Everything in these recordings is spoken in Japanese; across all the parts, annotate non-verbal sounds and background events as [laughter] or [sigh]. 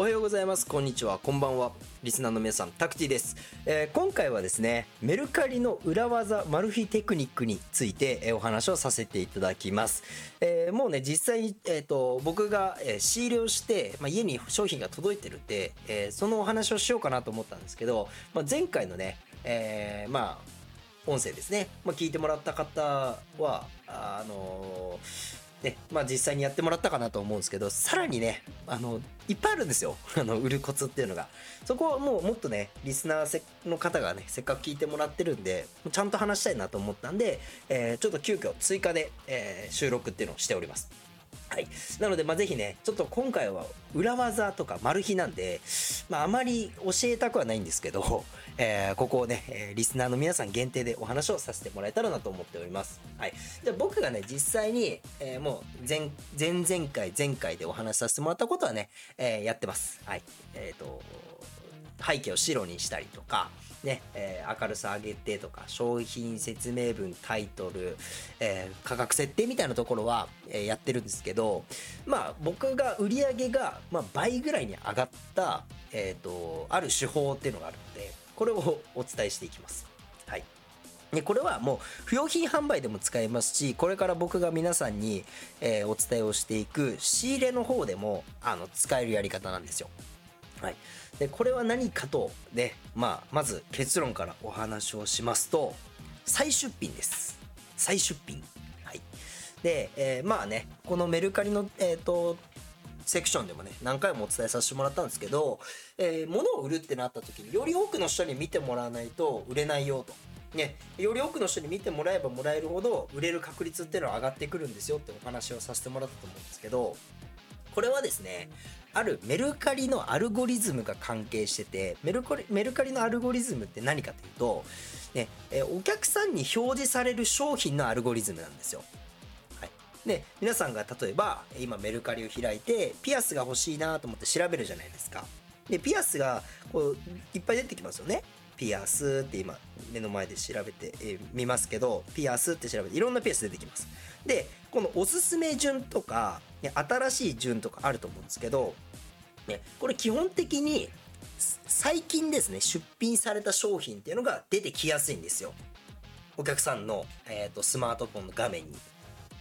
おはようございます。こんにちは。こんばんは。リスナーの皆さんタクティです、えー今回はですねメルカリの裏技マル秘テクニックについて、えお話をさせていただきます、えーもうね実際に、えー、と僕が、えー仕入れをして、まあ、家に商品が届いてるんで、えーそのお話をしようかなと思ったんですけど、まあ、前回のね、えーまあ音声ですね、まあ、聞いてもらった方はあのねまあ、実際にやってもらったかなと思うんですけどさらにねあのいっぱいあるんですよ。[laughs] あの売るコツっていうのが。そこはもうもっとねリスナーの方がねせっかく聞いてもらってるんでちゃんと話したいなと思ったんで、えーちょっと急遽追加で、えー収録っていうのをしております。はい。なので、まあ、ぜひね、ちょっと今回は裏技とかマル秘なんで、まあ、あまり教えたくはないんですけど、えーここをね、えリスナーの皆さん限定でお話をさせてもらえたらなと思っております。はい。で、僕がね、実際に、えーもう前、前々回、前回でお話しさせてもらったことはね、えーやってます。はい。えっ、と、背景を白にしたりとか、ねえー明るさ上げてとか商品説明文タイトル、えー価格設定みたいなところは、えーやってるんですけどまあ僕が売り上げが、まあ、倍ぐらいに上がった、えー、とある手法っていうのがあるのでこれを [laughs] お伝えしていきます。はいでこれはもう不用品販売でも使えますしこれから僕が皆さんに、えお伝えをしていく仕入れの方でもあの使えるやり方なんですよ。はい、でこれは何かとで、まあ、まず結論からお話をしますと再出品です。再出品。はい。で、えーまあねこのメルカリのえっ、とセクションでもね何回もお伝えさせてもらったんですけど、えー物を売るってなった時により多くの人に見てもらわないと売れないよと。ね、より多くの人に見てもらえばもらえるほど売れる確率っていうのは上がってくるんですよってお話をさせてもらったと思うんですけどこれはですねあるメルカリのアルゴリズムが関係しててメルカリメルカリのアルゴリズムって何かというと、ねえお客さんに表示される商品のアルゴリズムなんですよ。はい、で皆さんが例えば今メルカリを開いてピアスが欲しいなと思って調べるじゃないですか。でピアスがこういっぱい出てきますよね。ピアスって今目の前で調べて、えー見ますけどピアスって調べていろんなピアス出てきます。でこのおすすめ順とか、ね、新しい順とかあると思うんですけど、ね、これ基本的に最近ですね出品された商品っていうのが出てきやすいんですよお客さんの、えー、とスマートフォンの画面に。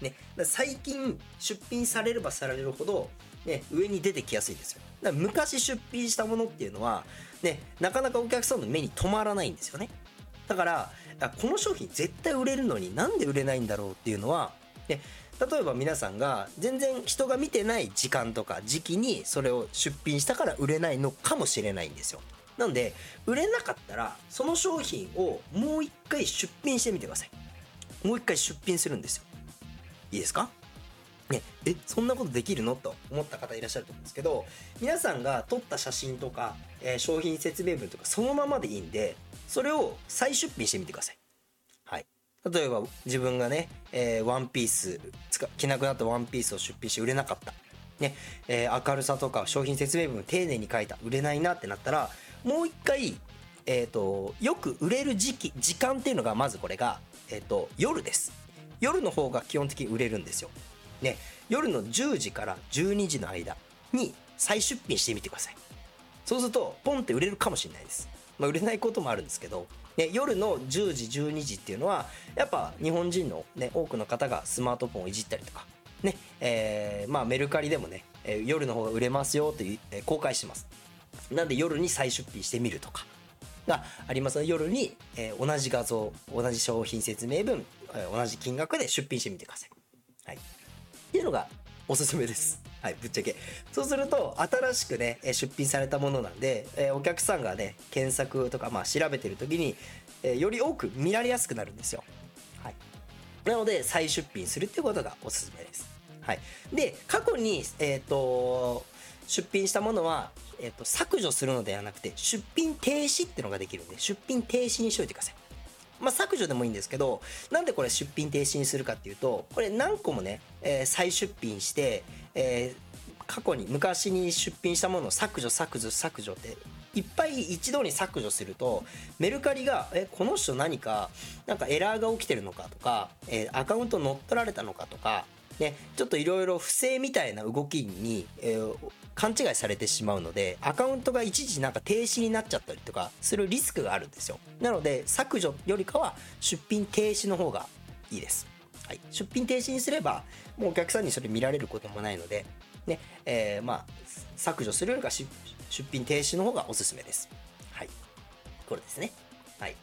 ね、最近出品されればされるほど、ね、上に出てきやすいですよだから昔出品したものっていうのは、ね、なかなかお客さんの目に留まらないんですよね。だからこの商品絶対売れるのになんで売れないんだろうっていうのは、ね、例えば皆さんが全然人が見てない時間とか時期にそれを出品したから売れないのかもしれないんですよ。なんで売れなかったらその商品をもう一回出品してみてください。もう一回出品するんですよ。いいですか？ね、えそんなことできるの？と思った方いらっしゃると思うんですけど皆さんが撮った写真とか、えー商品説明文とかそのままでいいんでそれを再出品してみてください。はい、例えば自分がね、えーワンピース使着なくなったワンピースを出品して売れなかった、ねえー明るさとか商品説明文丁寧に書いた。売れないなってなったらもう一回、えー、とよく売れる時期時間っていうのがまずこれが、えー、と夜です。夜の方が基本的に売れるんですよ。ね、夜の10時から12時の間に再出品してみてください。そうするとポンって売れるかもしれないです、まあ、売れないこともあるんですけど、ね、夜の10時12時っていうのはやっぱ日本人の、ね、多くの方がスマートフォンをいじったりとか、ねえーまあ、メルカリでもね、え夜の方が売れますよという、え公開してます。なんで夜に再出品してみるとかがありますので夜に、え同じ画像同じ商品説明文、え同じ金額で出品してみてください。はい、っていうのがおすすめです。はい、ぶっちゃけ。そうすると、新しくね、出品されたものなんで、えお客さんがね、検索とか、まあ、調べてる時に、えより多く見られやすくなるんですよ。はい。なので、再出品するっていうことがおすすめです。はい、で過去に、えーと、出品したものは、えーと、削除するのではなくて出品停止っていうのができるんで出品停止にしといてください。まあ、削除でもいいんですけどなんでこれ出品停止にするかっていうとこれ何個もね、えー、再出品して、えー、過去に昔に出品したものを削除削除削除っていっぱい一度に削除するとメルカリがえこの人何かなんかエラーが起きてるのかとか、えー、アカウント乗っ取られたのかとかね、ちょっといろいろ不正みたいな動きに、えー、勘違いされてしまうのでアカウントが一時なんか停止になっちゃったりとかするリスクがあるんですよ。なので削除よりかは出品停止の方がいいです、はい、出品停止にすればもうお客さんにそれ見られることもないのでねえー、まあ削除するよりか出品停止の方がおすすめです。はい。これですね。はい。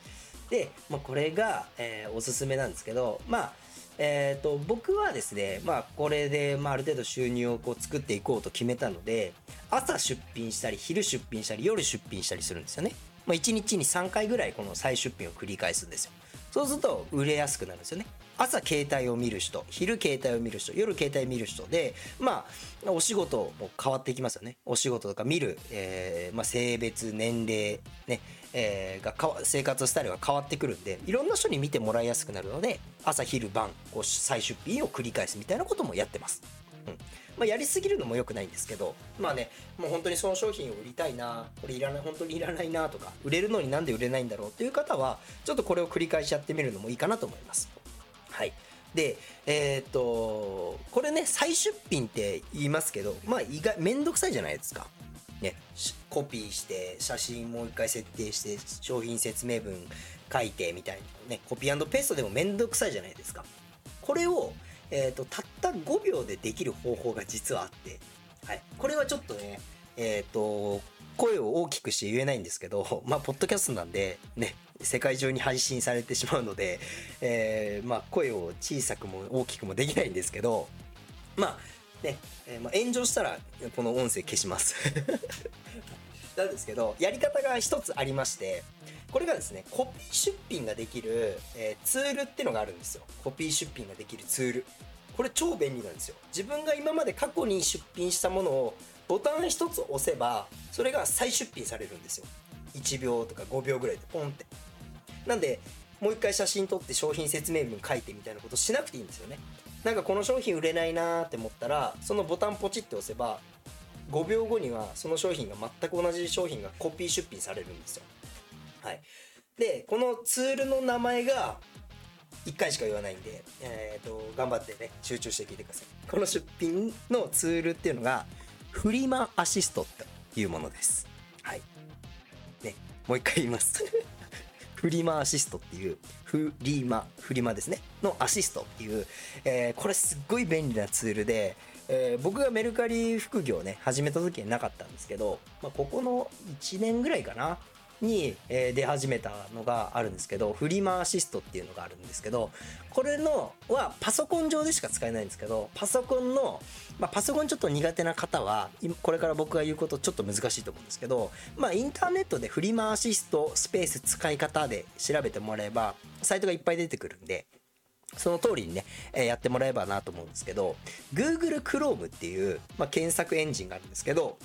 で、まあ、これが、えー、おすすめなんですけどまあえーと、僕はですね、まあ、これで、まあ、ある程度収入をこう作っていこうと決めたので朝出品したり昼出品したり夜出品したりするんですよね、まあ、1日に3回ぐらいこの再出品を繰り返すんですよ。そうすると売れやすくなるんですよね。朝携帯を見る人昼携帯を見る人夜携帯見る人でまあお仕事も変わっていきますよね。お仕事とか見る、えーまあ、性別年齢ねえー、が生活スタイルが変わってくるんでいろんな人に見てもらいやすくなるので朝昼晩こう再出品を繰り返すみたいなこともやってます。うんまあ、やりすぎるのも良くないんですけどまあねもう本当にその商品を売りたいなこれいらない本当にいらないなとか売れるのになんで売れないんだろうという方はちょっとこれを繰り返しやってみるのもいいかなと思います。はいでえー、っとこれね再出品って言いますけどまあ意外めんどくさいじゃないですか。ね、コピーして写真もう一回設定して商品説明文書いてみたいなねコピーペーストでもめんどくさいじゃないですかこれを、えーと、たった5秒でできる方法が実はあって、はい、これはちょっとねえっ、ー、と声を大きくして言えないんですけど [laughs] まあポッドキャストなんでね世界中に配信されてしまうので、えー、まあ声を小さくも大きくもできないんですけどまあね、え、まあ、炎上したらこの音声消します。[laughs] なんですけどやり方が一つありましてこれがですねコピー出品ができる、えー、ツールっていうのがあるんですよ。コピー出品ができるツール。これ超便利なんですよ。自分が今まで過去に出品したものをボタン一つ押せばそれが再出品されるんですよ。1秒とか5秒ぐらいでポンって。なんでもう一回写真撮って商品説明文書いてみたいなことしなくていいんですよね。なんかこの商品売れないなーって思ったらそのボタンポチって押せば5秒後にはその商品が全く同じ商品がコピー出品されるんですよ。はい、でこのツールの名前が1回しか言わないんで、えーと、頑張ってね集中して聞いてください。この出品のツールっていうのがフリマアシストというものです。はい。ね、もう一回言います [laughs] フリマアシストっていう、フリマ、フリマですね、のアシストっていう、えー、これすっごい便利なツールで、えー、僕がメルカリ副業ね、始めた時になかったんですけど、まあ、ここの1年ぐらいかな、に、え出始めたのがあるんですけどフリマアシストっていうのがあるんですけどこれのはパソコン上でしか使えないんですけどパソコンの、まあ、パソコンちょっと苦手な方はこれから僕が言うことちょっと難しいと思うんですけど、まあ、インターネットでフリマアシストスペース使い方で調べてもらえばサイトがいっぱい出てくるんでその通りにね、えー、やってもらえばなと思うんですけど Google Chrome っていう、まあ、検索エンジンがあるんですけど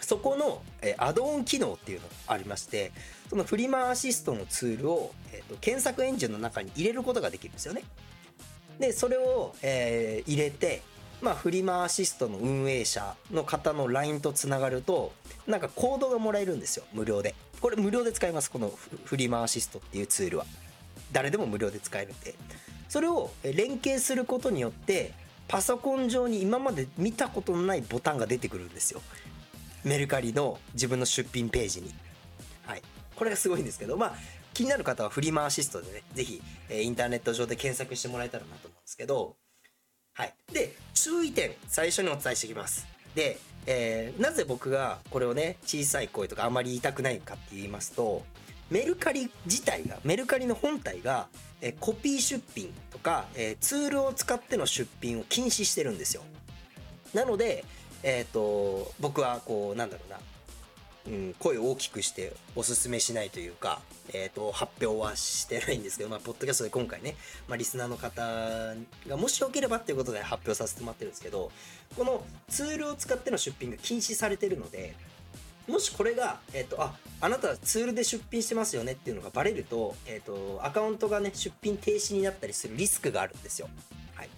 そこの、えー、アドオン機能っていうのがありましてそのフリマアシストのツールを、えーと、検索エンジンの中に入れることができるんですよね。でそれを、えー、入れて、まあ、フリマアシストの運営者の方の LINE とつながるとなんかコードがもらえるんですよ無料で。これ無料で使えますこのフリマアシストっていうツールは。誰でも無料で使えるんで。それを連携することによってパソコン上に今まで見たことのないボタンが出てくるんですよメルカリの自分の出品ページに。はい。これがすごいんですけど、まあ、気になる方はフリマアシストでね、ぜひ、えインターネット上で検索してもらえたらなと思うんですけど、はい。で、注意点、最初にお伝えしていきます。で、えー、なぜ僕がこれをね、小さい声とかあまり言いたくないかって言いますと、メルカリ自体が、メルカリの本体が、えコピー出品とか、えツールを使っての出品を禁止してるんですよ。なので、えっ、ー、と僕はこうなんだろうなうん、声を大きくしておすすめしないというか、えっ、ー、と、発表はしてないんですけど、まあ、ポッドキャストで今回ね、まあ、リスナーの方がもしよければっていうことで発表させてもらってるんですけど、このツールを使っての出品が禁止されてるので、もしこれが、えっ、と、あ、あなたツールで出品してますよねっていうのがバレると、えっ、と、アカウントがね、出品停止になったりするリスクがあるんですよ。はい。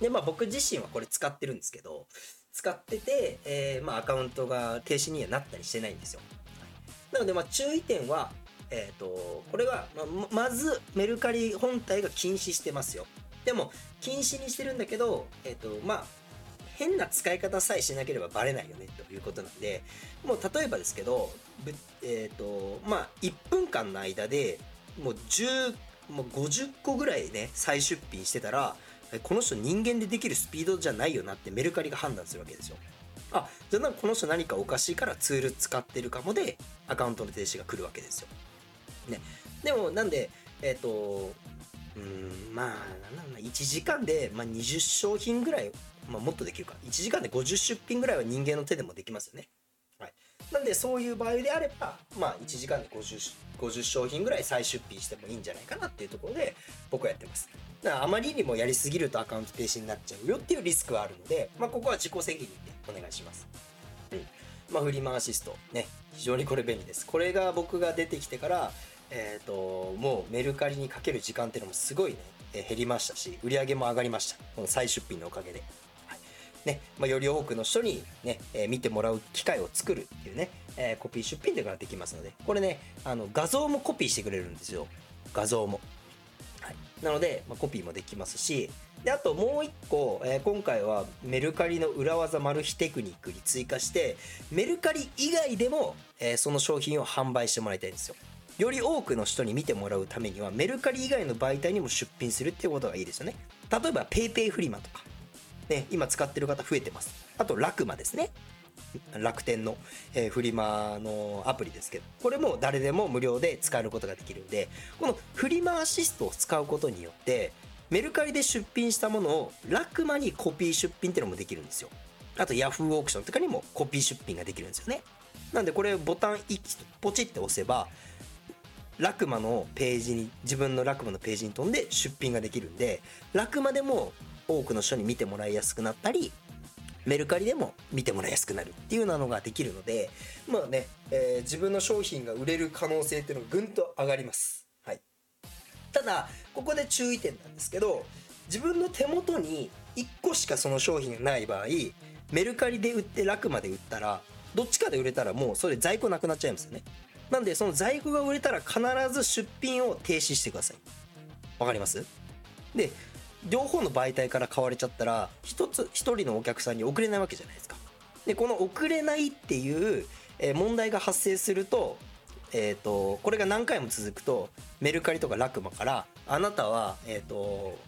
で、まあ僕自身はこれ使ってるんですけど、使ってて、えー、まあアカウントが停止にはなったりしてないんですよ。なので、まあ注意点は、えっ、ー、と、これは、ま、まずメルカリ本体が禁止してますよ。でも、禁止にしてるんだけど、えっ、ー、と、まあ、変な使い方さえしなければバレないよねということなんでもう例えばですけどえっ、ー、とまあ1分間の間でもう10もう50個ぐらいね再出品してたらこの人人間でできるスピードじゃないよなってメルカリが判断するわけですよ。あじゃあこの人何かおかしいからツール使ってるかもでアカウントの停止が来るわけですよ。ね、でもなんでえっ、ー、とうんまあなんだ1時間で、まあ、20商品ぐらいまあ、もっとできるか1時間で50出品ぐらいは人間の手でもできますよね。はい、なんでそういう場合であれば、まあ、1時間で 50, 50商品ぐらい再出品してもいいんじゃないかなっていうところで僕はやってます。だからあまりにもやりすぎるとアカウント停止になっちゃうよっていうリスクはあるので、まあ、ここは自己責任でお願いします。うんまあ、フリマアシストね非常にこれ便利です。これが僕が出てきてからえーと、もうメルカリにかける時間っていうのもすごいね、え減りましたし売り上げも上がりましたこの再出品のおかげでね、まあ、より多くの人にね、えー、見てもらう機会を作るっていうね、えー、コピー出品というのができますので、これね、あの、画像もコピーしてくれるんですよ。画像も。はい。なので、まあ、コピーもできますし、で、あともう一個、えー、今回はメルカリの裏技マル秘テクニックに追加して、メルカリ以外でも、え、その商品を販売してもらいたいんですよ。より多くの人に見てもらうためには、メルカリ以外の媒体にも出品するっていうことがいいですよね。例えば PayPay フリマとか、ね、今使ってる方増えてます。あと、ラクマですね。楽天の、えー、フリマのアプリですけど、これも誰でも無料で使えることができるんで、このフリマアシストを使うことによって、メルカリで出品したものをラクマにコピー出品っていうのもできるんですよ。あと、ヤフーオークションとかにもコピー出品ができるんですよね。なんで、これボタン1ポチって押せば、ラクマのページに、自分のラクマのページに飛んで出品ができるんで、ラクマでも多くの人に見てもらいやすくなったりメルカリでも見てもらいやすくなるっていうなのができるのでまあね、えー、自分の商品が売れる可能性っていうのがぐんと上がります。はい、ただここで注意点なんですけど自分の手元に1個しかその商品がない場合メルカリで売って楽まで売ったらどっちかで売れたらもうそれ在庫なくなっちゃいますよね。なんでその在庫が売れたら必ず出品を停止してください。わかります？で両方の媒体から買われちゃったら一つ一人のお客さんに送れないわけじゃないですか。でこの送れないっていう問題が発生すると,、えーと、これが何回も続くとメルカリとかラクマからあなたは、えーと、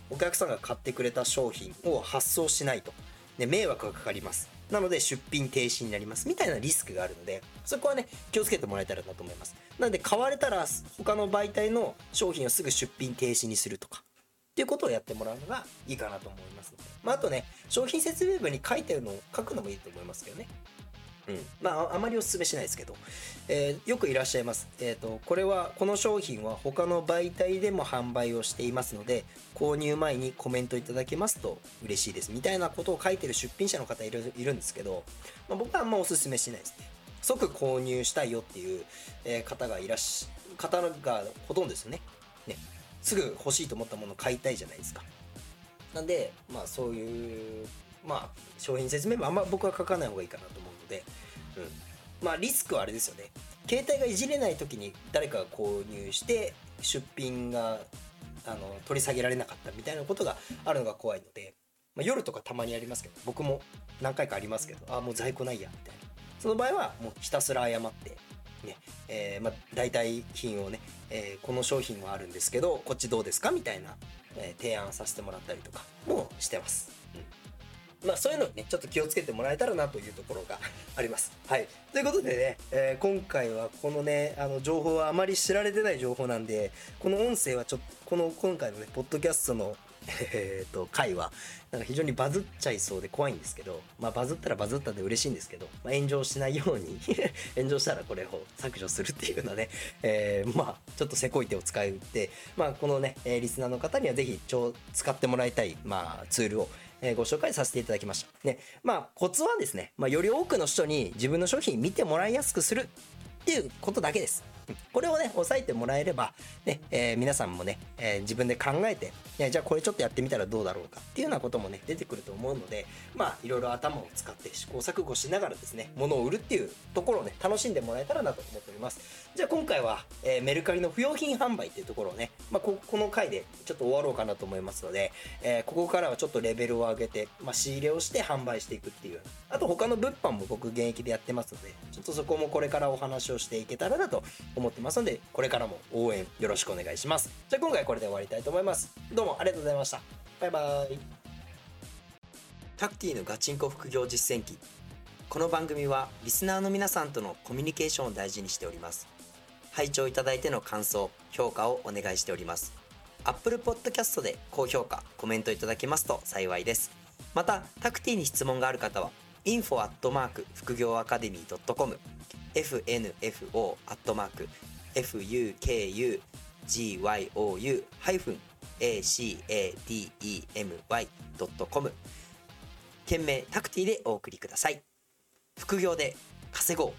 お客さんが買ってくれた商品を発送しないと、ね、迷惑がかかります。なので出品停止になります。みたいなリスクがあるのでそこはね気をつけてもらえたらなと思います。なので買われたら他の媒体の商品をすぐ出品停止にするとか。っていうことをやってもらうのがいいかなと思いますので。まあ、あとね、商品説明文に書いてるのを書くのもいいと思いますけどね。うん。まあ、あまりお勧めしないですけど、えー、よくいらっしゃいます。えっ、ー、と、これは、この商品は他の媒体でも販売をしていますので、購入前にコメントいただけますと嬉しいです。みたいなことを書いてる出品者の方いるいるんですけど、まあ、僕はあんまお勧めしないですね。即購入したいよっていう、え方がいらっしゃ、方がほとんどですよね。ね。すぐ欲しいと思ったものを買いたいじゃないですか。なんで、まあそういう、まあ商品説明もあんま僕は書かない方がいいかなと思うので、うん。まあリスクはあれですよね。携帯がいじれない時に誰かが購入して出品があの取り下げられなかったみたいなことがあるのが怖いので、まあ、夜とかたまにありますけど僕も何回かありますけどああもう在庫ないやみたいなその場合はもうひたすら謝ってねえーまあ、代替品をね、えー、この商品はあるんですけどこっちどうですかみたいな、えー、提案させてもらったりとかもしてます。うんまあそういうのにね、ちょっと気をつけてもらえたらなというところが [laughs] あります。はい。ということでね、え、今回はこのね、あの情報はあまり知られてない情報なんで、この音声はちょっと、この今回のね、ポッドキャストのえー、と回はなんか非常にバズっちゃいそうで怖いんですけど、まあ、バズったらバズったで嬉しいんですけど、まあ、炎上しないように [laughs] 炎上したらこれを削除するっていうようなね、えー、まあちょっとせこい手を使いって、まあ、このね、えリスナーの方にはぜひ使ってもらいたい、まあ、ツールをえご紹介させていただきました。ね、まあコツはですね、まあ、より多くの人に自分の商品見てもらいやすくするっていうことだけです。[laughs] これをね、押さえてもらえれば、ね、えー、皆さんもね、えー、自分で考えて、ね、じゃあこれちょっとやってみたらどうだろうかっていうようなこともね、出てくると思うので、まあ、いろいろ頭を使って試行錯誤しながらですね、物を売るっていうところをね、楽しんでもらえたらなと思っております。じゃあ今回は、えー、メルカリの不用品販売っていうところをね、まあ、ここの回でちょっと終わろうかなと思いますので、えここからはちょっとレベルを上げて、まあ、仕入れをして販売していくっていう、あと他の物販も僕現役でやってますので、ちょっとそこもこれからお話をしていけたらなと思思ってますので、これからも応援よろしくお願いします。じゃあ今回これで終わりたいと思います。どうもありがとうございました。バイバイ。タクティのガチンコ副業実践記。この番組はリスナーの皆さんとのコミュニケーションを大事にしております。拝聴いただいての感想、評価をお願いしております。Apple Podcast で高評価、コメントいただけますと幸いです。また、タクティに質問がある方は、info 副業アカデミー .com fnfo アットマーク fukugyou ハイフン academy.com 件名タクティでお送りください。副業で稼ごう